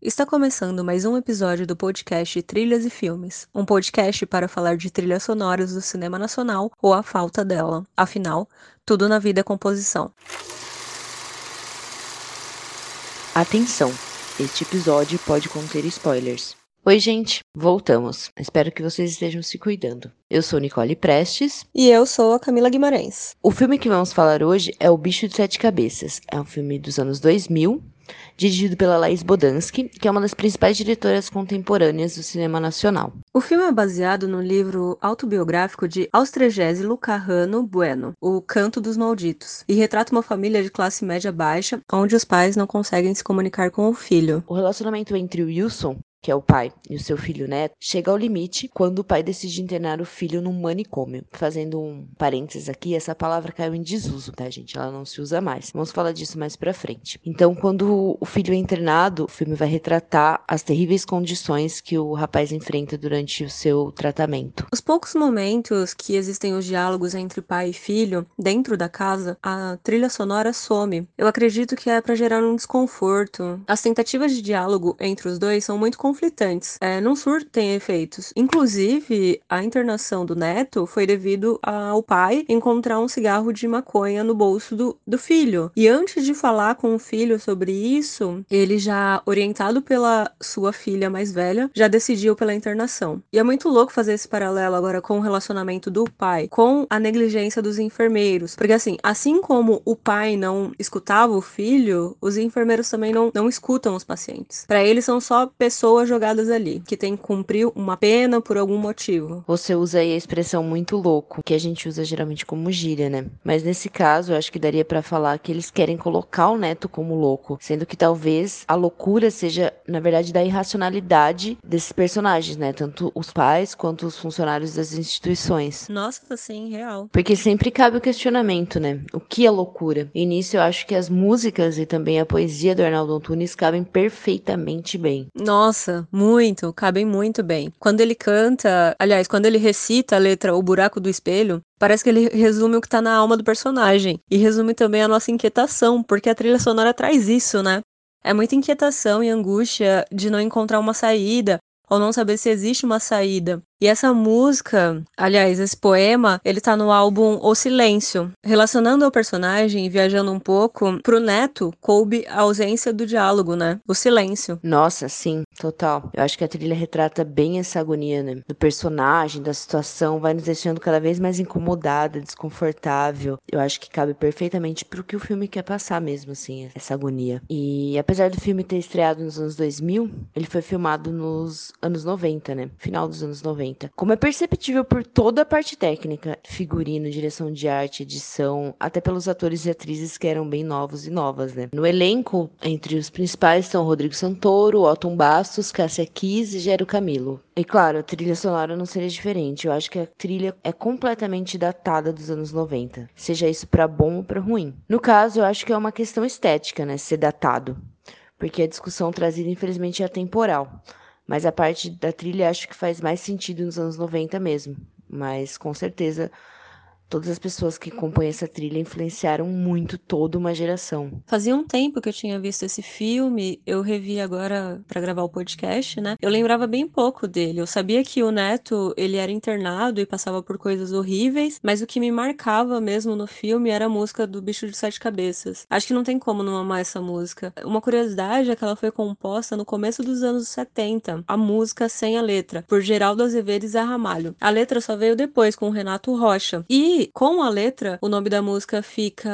Está começando mais um episódio do podcast Trilhas e Filmes, um podcast para falar de trilhas sonoras do cinema nacional ou a falta dela. Afinal, tudo na vida é composição. Atenção! Este episódio pode conter spoilers. Oi, gente, voltamos. Espero que vocês estejam se cuidando. Eu sou Nicole Prestes. E eu sou a Camila Guimarães. O filme que vamos falar hoje é O Bicho de Sete Cabeças. É um filme dos anos 2000 dirigido pela Laís Bodansky, que é uma das principais diretoras contemporâneas do cinema nacional. O filme é baseado no livro autobiográfico de Austrégésilo Carrano Bueno, O Canto dos Malditos, e retrata uma família de classe média baixa, onde os pais não conseguem se comunicar com o filho. O relacionamento entre o Wilson, que é o pai, e o seu filho neto, chega ao limite quando o pai decide internar o filho num manicômio. Fazendo um parênteses aqui, essa palavra caiu em desuso, tá, gente? Ela não se usa mais. Vamos falar disso mais pra frente. Então, quando o filho é internado, o filme vai retratar as terríveis condições que o rapaz enfrenta durante o seu tratamento. Os poucos momentos que existem os diálogos entre pai e filho dentro da casa, a trilha sonora some. Eu acredito que é para gerar um desconforto. As tentativas de diálogo entre os dois são muito conflitantes. É, não surtem efeitos. Inclusive, a internação do neto foi devido ao pai encontrar um cigarro de maconha no bolso do, do filho. E antes de falar com o filho sobre isso, ele já, orientado pela sua filha mais velha, já decidiu pela internação. E é muito louco fazer esse paralelo agora com o relacionamento do pai com a negligência dos enfermeiros. Porque assim, assim como o pai não escutava o filho, os enfermeiros também não, não escutam os pacientes. Para eles são só pessoas jogadas ali, que tem que cumprir uma pena por algum motivo. Você usa aí a expressão muito louco, que a gente usa geralmente como gíria, né? Mas nesse caso, eu acho que daria para falar que eles querem colocar o neto como louco, sendo que talvez a loucura seja, na verdade, da irracionalidade desses personagens, né? Tanto os pais quanto os funcionários das instituições. Nossa, sim, real. Porque sempre cabe o questionamento, né? O que é loucura? E nisso eu acho que as músicas e também a poesia do Arnaldo Antunes cabem perfeitamente bem. Nossa, muito, cabem muito bem. Quando ele canta, aliás, quando ele recita a letra O Buraco do Espelho, Parece que ele resume o que tá na alma do personagem. E resume também a nossa inquietação, porque a trilha sonora traz isso, né? É muita inquietação e angústia de não encontrar uma saída, ou não saber se existe uma saída. E essa música, aliás, esse poema, ele tá no álbum O Silêncio. Relacionando ao personagem e viajando um pouco, pro Neto coube a ausência do diálogo, né? O silêncio. Nossa, sim, total. Eu acho que a trilha retrata bem essa agonia, né? Do personagem, da situação, vai nos deixando cada vez mais incomodada, desconfortável. Eu acho que cabe perfeitamente pro que o filme quer passar mesmo, assim, essa agonia. E apesar do filme ter estreado nos anos 2000, ele foi filmado nos anos 90, né? Final dos anos 90. Como é perceptível por toda a parte técnica, figurino, direção de arte, edição, até pelos atores e atrizes que eram bem novos e novas, né? No elenco, entre os principais estão Rodrigo Santoro, Otton Bastos, Cássia Kiss e Gero Camilo. E claro, a trilha sonora não seria diferente. Eu acho que a trilha é completamente datada dos anos 90, seja isso para bom ou para ruim. No caso, eu acho que é uma questão estética, né, ser datado, porque a discussão trazida infelizmente é atemporal. Mas a parte da trilha acho que faz mais sentido nos anos 90 mesmo. Mas com certeza todas as pessoas que compõem essa trilha influenciaram muito toda uma geração. Fazia um tempo que eu tinha visto esse filme, eu revi agora para gravar o podcast, né? Eu lembrava bem pouco dele. Eu sabia que o Neto, ele era internado e passava por coisas horríveis, mas o que me marcava mesmo no filme era a música do Bicho de Sete Cabeças. Acho que não tem como não amar essa música. Uma curiosidade é que ela foi composta no começo dos anos 70, a música sem a letra, por Geraldo Azevedo e Zé Ramalho. A letra só veio depois com o Renato Rocha. E com a letra, o nome da música fica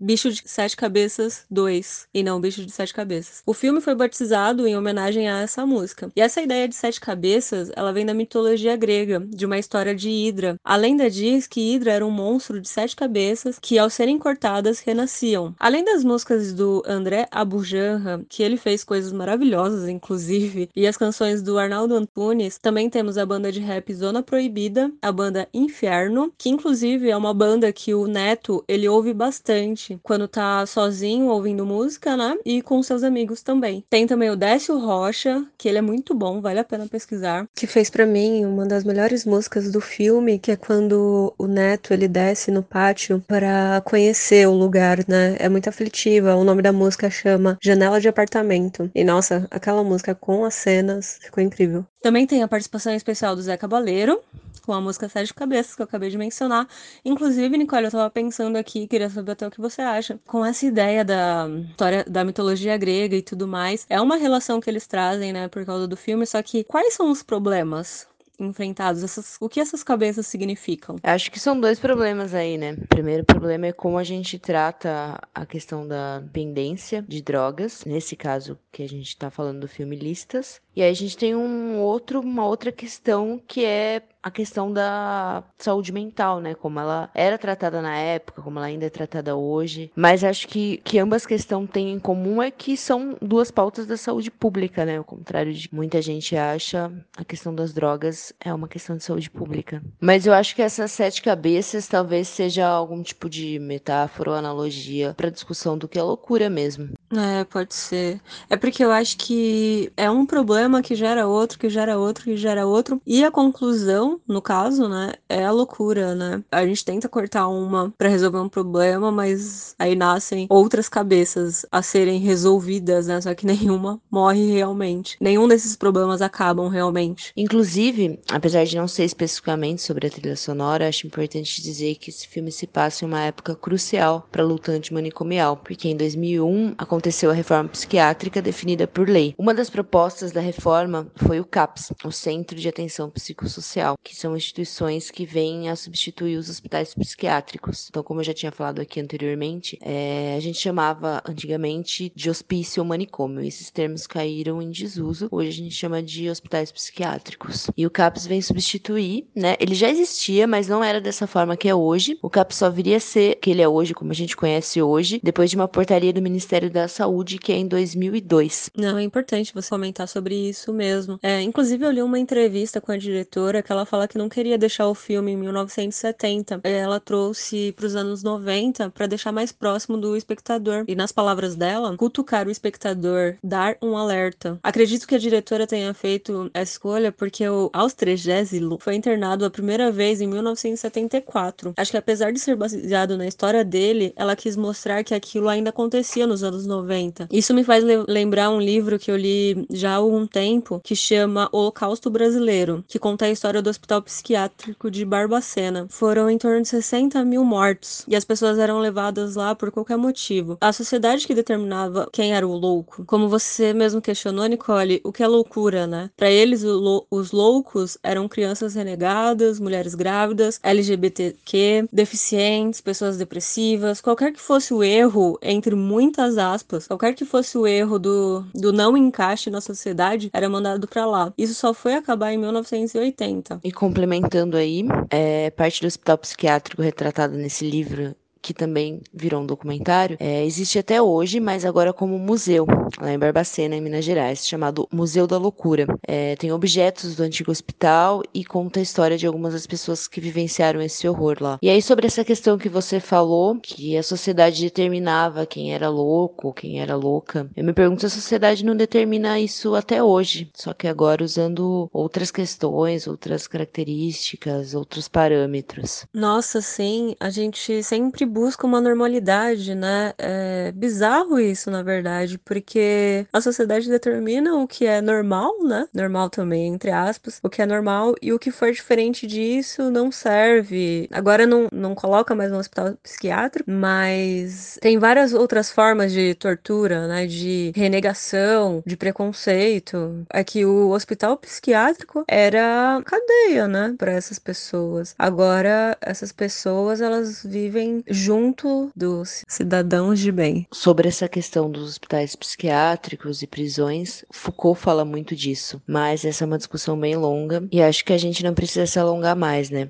Bicho de Sete Cabeças 2 e não Bicho de Sete Cabeças. O filme foi batizado em homenagem a essa música. E essa ideia de sete cabeças, ela vem da mitologia grega, de uma história de Hidra. A lenda diz que Hidra era um monstro de sete cabeças que, ao serem cortadas, renasciam. Além das músicas do André Abujanra, que ele fez coisas maravilhosas, inclusive, e as canções do Arnaldo Antunes, também temos a banda de rap Zona Proibida, a banda Inferno, que inclusive inclusive, é uma banda que o Neto, ele ouve bastante quando tá sozinho ouvindo música, né? E com seus amigos também. Tem também o Décio Rocha, que ele é muito bom, vale a pena pesquisar, que fez para mim uma das melhores músicas do filme, que é quando o Neto, ele desce no pátio para conhecer o lugar, né? É muito aflitiva. O nome da música chama Janela de Apartamento. E nossa, aquela música com as cenas ficou incrível. Também tem a participação especial do Zé Cabaleiro, com a música Sete Cabeças, que eu acabei de mencionar. Inclusive, Nicole, eu tava pensando aqui, queria saber até o que você acha. Com essa ideia da história da mitologia grega e tudo mais, é uma relação que eles trazem, né, por causa do filme, só que quais são os problemas enfrentados? Essas, o que essas cabeças significam? Acho que são dois problemas aí, né? O primeiro problema é como a gente trata a questão da dependência de drogas, nesse caso que a gente tá falando do filme Listas. E aí a gente tem um outro, uma outra questão que é a questão da saúde mental, né? Como ela era tratada na época, como ela ainda é tratada hoje. Mas acho que, que ambas questões têm em comum é que são duas pautas da saúde pública, né? Ao contrário de muita gente acha, a questão das drogas é uma questão de saúde pública. Mas eu acho que essas sete cabeças talvez seja algum tipo de metáfora ou analogia para discussão do que é loucura mesmo. É, pode ser. É porque eu acho que é um problema que gera outro, que gera outro, que gera outro. E a conclusão, no caso, né, é a loucura, né? A gente tenta cortar uma para resolver um problema, mas aí nascem outras cabeças a serem resolvidas, né? Só que nenhuma morre realmente. Nenhum desses problemas acabam realmente. Inclusive, apesar de não ser especificamente sobre a trilha sonora, acho importante dizer que esse filme se passa em uma época crucial para a luta antimanicomial, porque em 2001 aconteceu aconteceu a reforma psiquiátrica definida por lei. Uma das propostas da reforma foi o CAPS, o Centro de Atenção Psicossocial, que são instituições que vêm a substituir os hospitais psiquiátricos. Então, como eu já tinha falado aqui anteriormente, é, a gente chamava antigamente de hospício ou manicômio. Esses termos caíram em desuso. Hoje a gente chama de hospitais psiquiátricos. E o CAPS vem substituir, né? Ele já existia, mas não era dessa forma que é hoje. O CAPS só viria a ser que ele é hoje, como a gente conhece hoje, depois de uma portaria do Ministério da Saúde, que é em 2002. Não, é importante você comentar sobre isso mesmo. É, inclusive, eu li uma entrevista com a diretora que ela fala que não queria deixar o filme em 1970. Ela trouxe para os anos 90 para deixar mais próximo do espectador. E nas palavras dela, cutucar o espectador, dar um alerta. Acredito que a diretora tenha feito essa escolha porque o Austrégésilo foi internado a primeira vez em 1974. Acho que apesar de ser baseado na história dele, ela quis mostrar que aquilo ainda acontecia nos anos 90 90. Isso me faz lembrar um livro que eu li já há algum tempo, que chama Holocausto Brasileiro, que conta a história do Hospital Psiquiátrico de Barbacena. Foram em torno de 60 mil mortos, e as pessoas eram levadas lá por qualquer motivo. A sociedade que determinava quem era o louco. Como você mesmo questionou, Nicole, o que é loucura, né? Para eles, os loucos eram crianças renegadas, mulheres grávidas, LGBTQ, deficientes, pessoas depressivas, qualquer que fosse o erro, entre muitas aspas, aspas, qualquer que fosse o erro do, do não encaixe na sociedade, era mandado para lá. Isso só foi acabar em 1980. E complementando aí, é, parte do hospital psiquiátrico retratado nesse livro que também virou um documentário, é, existe até hoje, mas agora como museu, lá em Barbacena, em Minas Gerais, chamado Museu da Loucura. É, tem objetos do antigo hospital e conta a história de algumas das pessoas que vivenciaram esse horror lá. E aí, sobre essa questão que você falou, que a sociedade determinava quem era louco, quem era louca, eu me pergunto se a sociedade não determina isso até hoje, só que agora usando outras questões, outras características, outros parâmetros. Nossa, sim, a gente sempre busca uma normalidade, né? É bizarro isso, na verdade, porque a sociedade determina o que é normal, né? Normal também, entre aspas, o que é normal e o que for diferente disso não serve. Agora não, não coloca mais no hospital psiquiátrico, mas tem várias outras formas de tortura, né? De renegação, de preconceito. É que o hospital psiquiátrico era cadeia, né? Para essas pessoas. Agora, essas pessoas, elas vivem junto dos cidadãos de bem. Sobre essa questão dos hospitais psiquiátricos e prisões, Foucault fala muito disso, mas essa é uma discussão bem longa e acho que a gente não precisa se alongar mais, né?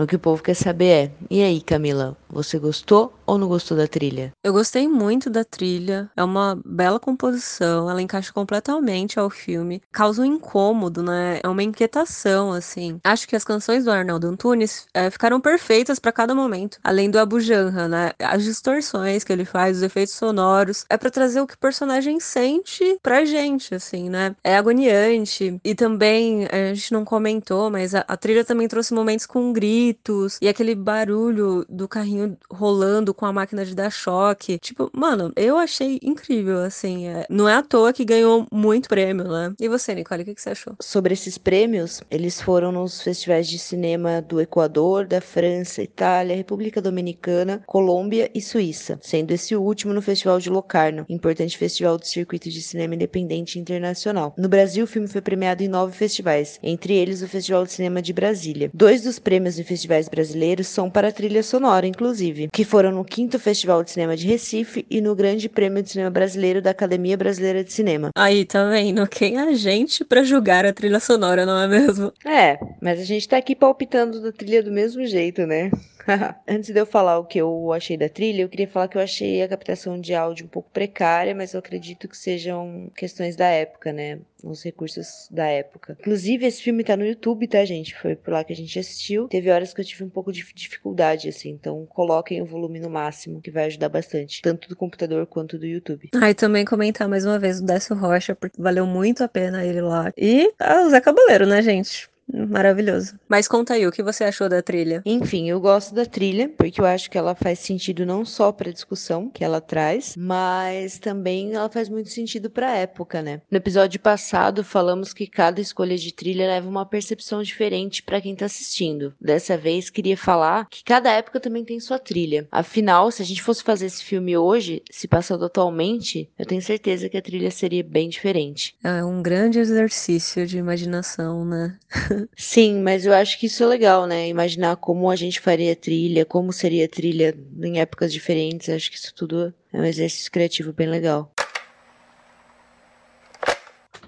O que o povo quer saber é: e aí, Camila, você gostou ou não gostou da trilha? Eu gostei muito da trilha. É uma bela composição, ela encaixa completamente ao filme. Causa um incômodo, né? É uma inquietação, assim. Acho que as canções do Arnaldo Antunes é, ficaram perfeitas para cada momento. Além do Abu Janra, né? As distorções que ele faz, os efeitos sonoros, é para trazer o que o personagem sente pra gente, assim, né? É agoniante. E também, a gente não comentou, mas a, a trilha também trouxe momentos com gritos e aquele barulho do carrinho rolando com a máquina de dar choque. Tipo, mano, eu achei incrível, assim. É... Não é à toa que ganhou muito prêmio, né? E você, Nicole, o que, que você achou? Sobre esses prêmios, eles foram nos festivais de cinema do Equador, da França, Itália, República Dominicana, Colômbia e Suíça, sendo esse último no Festival de Locarno, importante festival do circuito de cinema independente internacional. No Brasil, o filme foi premiado em nove festivais, entre eles o Festival de Cinema de Brasília. Dois dos prêmios festivais brasileiros são para a trilha sonora, inclusive, que foram no quinto Festival de Cinema de Recife e no Grande Prêmio de Cinema Brasileiro da Academia Brasileira de Cinema. Aí, tá vendo? Quem é a gente para julgar a trilha sonora, não é mesmo? É, mas a gente tá aqui palpitando da trilha do mesmo jeito, né? Antes de eu falar o que eu achei da trilha, eu queria falar que eu achei a captação de áudio um pouco precária, mas eu acredito que sejam questões da época, né? Os recursos da época. Inclusive, esse filme tá no YouTube, tá, gente? Foi por lá que a gente assistiu. Teve horas que eu tive um pouco de dificuldade, assim. Então, coloquem o volume no máximo, que vai ajudar bastante. Tanto do computador quanto do YouTube. Ah, e também comentar mais uma vez o Décio Rocha, porque valeu muito a pena ele lá. E ah, o Zé Cabaleiro, né, gente? Maravilhoso. Mas conta aí, o que você achou da trilha? Enfim, eu gosto da trilha, porque eu acho que ela faz sentido não só para a discussão que ela traz, mas também ela faz muito sentido para a época, né? No episódio passado, falamos que cada escolha de trilha leva uma percepção diferente para quem tá assistindo. Dessa vez, queria falar que cada época também tem sua trilha. Afinal, se a gente fosse fazer esse filme hoje, se passando atualmente, eu tenho certeza que a trilha seria bem diferente. É um grande exercício de imaginação, né? Sim, mas eu acho que isso é legal, né? Imaginar como a gente faria trilha, como seria trilha em épocas diferentes. Acho que isso tudo é um exercício criativo bem legal.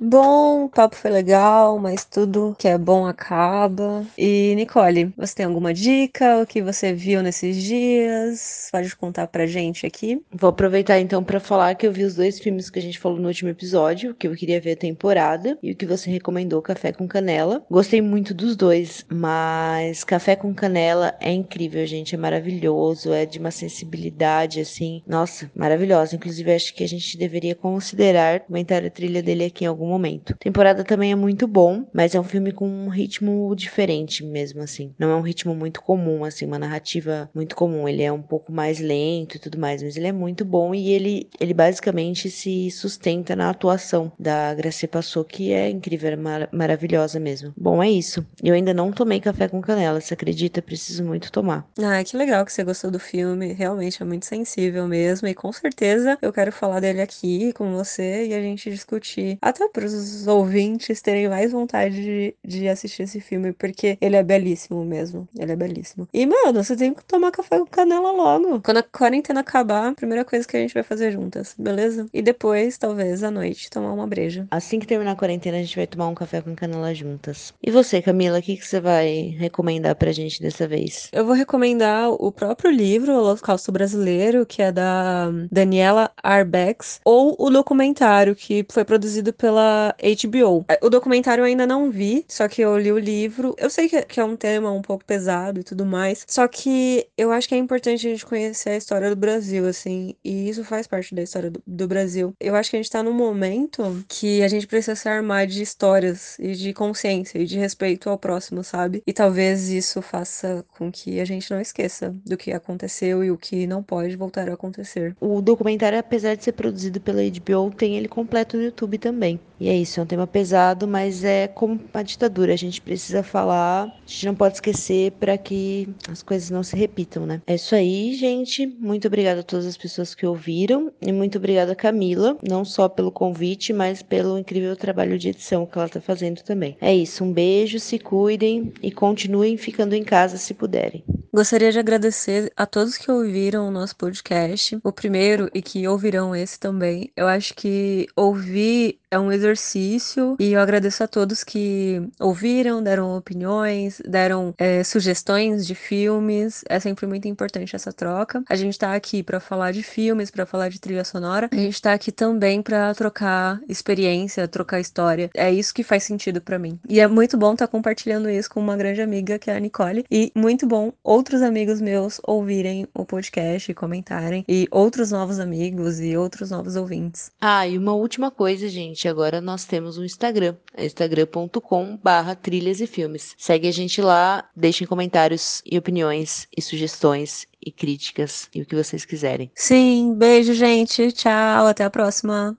Bom, o papo foi legal, mas tudo que é bom acaba. E Nicole, você tem alguma dica? O que você viu nesses dias? Pode contar pra gente aqui? Vou aproveitar então para falar que eu vi os dois filmes que a gente falou no último episódio, que eu queria ver a temporada e o que você recomendou, Café com Canela. Gostei muito dos dois, mas Café com Canela é incrível, gente, é maravilhoso, é de uma sensibilidade assim, nossa, maravilhosa. Inclusive acho que a gente deveria considerar comentar a trilha dele aqui em algum momento. Temporada também é muito bom, mas é um filme com um ritmo diferente mesmo, assim. Não é um ritmo muito comum, assim, uma narrativa muito comum. Ele é um pouco mais lento e tudo mais, mas ele é muito bom e ele, ele basicamente se sustenta na atuação da Gracia Passou, que é incrível, é mar maravilhosa mesmo. Bom, é isso. Eu ainda não tomei café com canela, você acredita? Preciso muito tomar. Ah, que legal que você gostou do filme. Realmente é muito sensível mesmo. E com certeza eu quero falar dele aqui com você e a gente discutir. Até para os ouvintes terem mais vontade de, de assistir esse filme, porque ele é belíssimo mesmo. Ele é belíssimo. E, mano, você tem que tomar café com canela logo. Quando a quarentena acabar, a primeira coisa que a gente vai fazer juntas, beleza? E depois, talvez, à noite, tomar uma breja. Assim que terminar a quarentena, a gente vai tomar um café com canela juntas. E você, Camila, o que, que você vai recomendar pra gente dessa vez? Eu vou recomendar o próprio livro, O Holocausto Brasileiro, que é da Daniela Arbex, ou o documentário que foi produzido pela pela HBO. O documentário eu ainda não vi, só que eu li o livro. Eu sei que é um tema um pouco pesado e tudo mais, só que eu acho que é importante a gente conhecer a história do Brasil, assim, e isso faz parte da história do, do Brasil. Eu acho que a gente tá num momento que a gente precisa se armar de histórias e de consciência e de respeito ao próximo, sabe? E talvez isso faça com que a gente não esqueça do que aconteceu e o que não pode voltar a acontecer. O documentário, apesar de ser produzido pela HBO, tem ele completo no YouTube também. E é isso, é um tema pesado, mas é como a ditadura, a gente precisa falar, a gente não pode esquecer para que as coisas não se repitam, né? É isso aí, gente. Muito obrigada a todas as pessoas que ouviram e muito obrigada a Camila, não só pelo convite, mas pelo incrível trabalho de edição que ela tá fazendo também. É isso, um beijo, se cuidem e continuem ficando em casa se puderem. Gostaria de agradecer a todos que ouviram o nosso podcast, o primeiro e que ouvirão esse também. Eu acho que ouvir é um exercício e eu agradeço a todos que ouviram, deram opiniões, deram é, sugestões de filmes. É sempre muito importante essa troca. A gente tá aqui para falar de filmes, para falar de trilha sonora. A gente tá aqui também para trocar experiência, trocar história. É isso que faz sentido para mim. E é muito bom estar tá compartilhando isso com uma grande amiga que é a Nicole e muito bom outros amigos meus ouvirem o podcast e comentarem e outros novos amigos e outros novos ouvintes. Ah, e uma última coisa, gente, agora nós temos um Instagram, é instagram.com barra trilhas e filmes. Segue a gente lá, deixem comentários e opiniões e sugestões e críticas e o que vocês quiserem. Sim, beijo, gente. Tchau, até a próxima.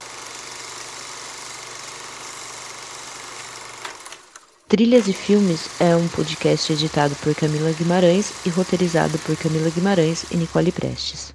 Trilhas e Filmes é um podcast editado por Camila Guimarães e roteirizado por Camila Guimarães e Nicole Prestes.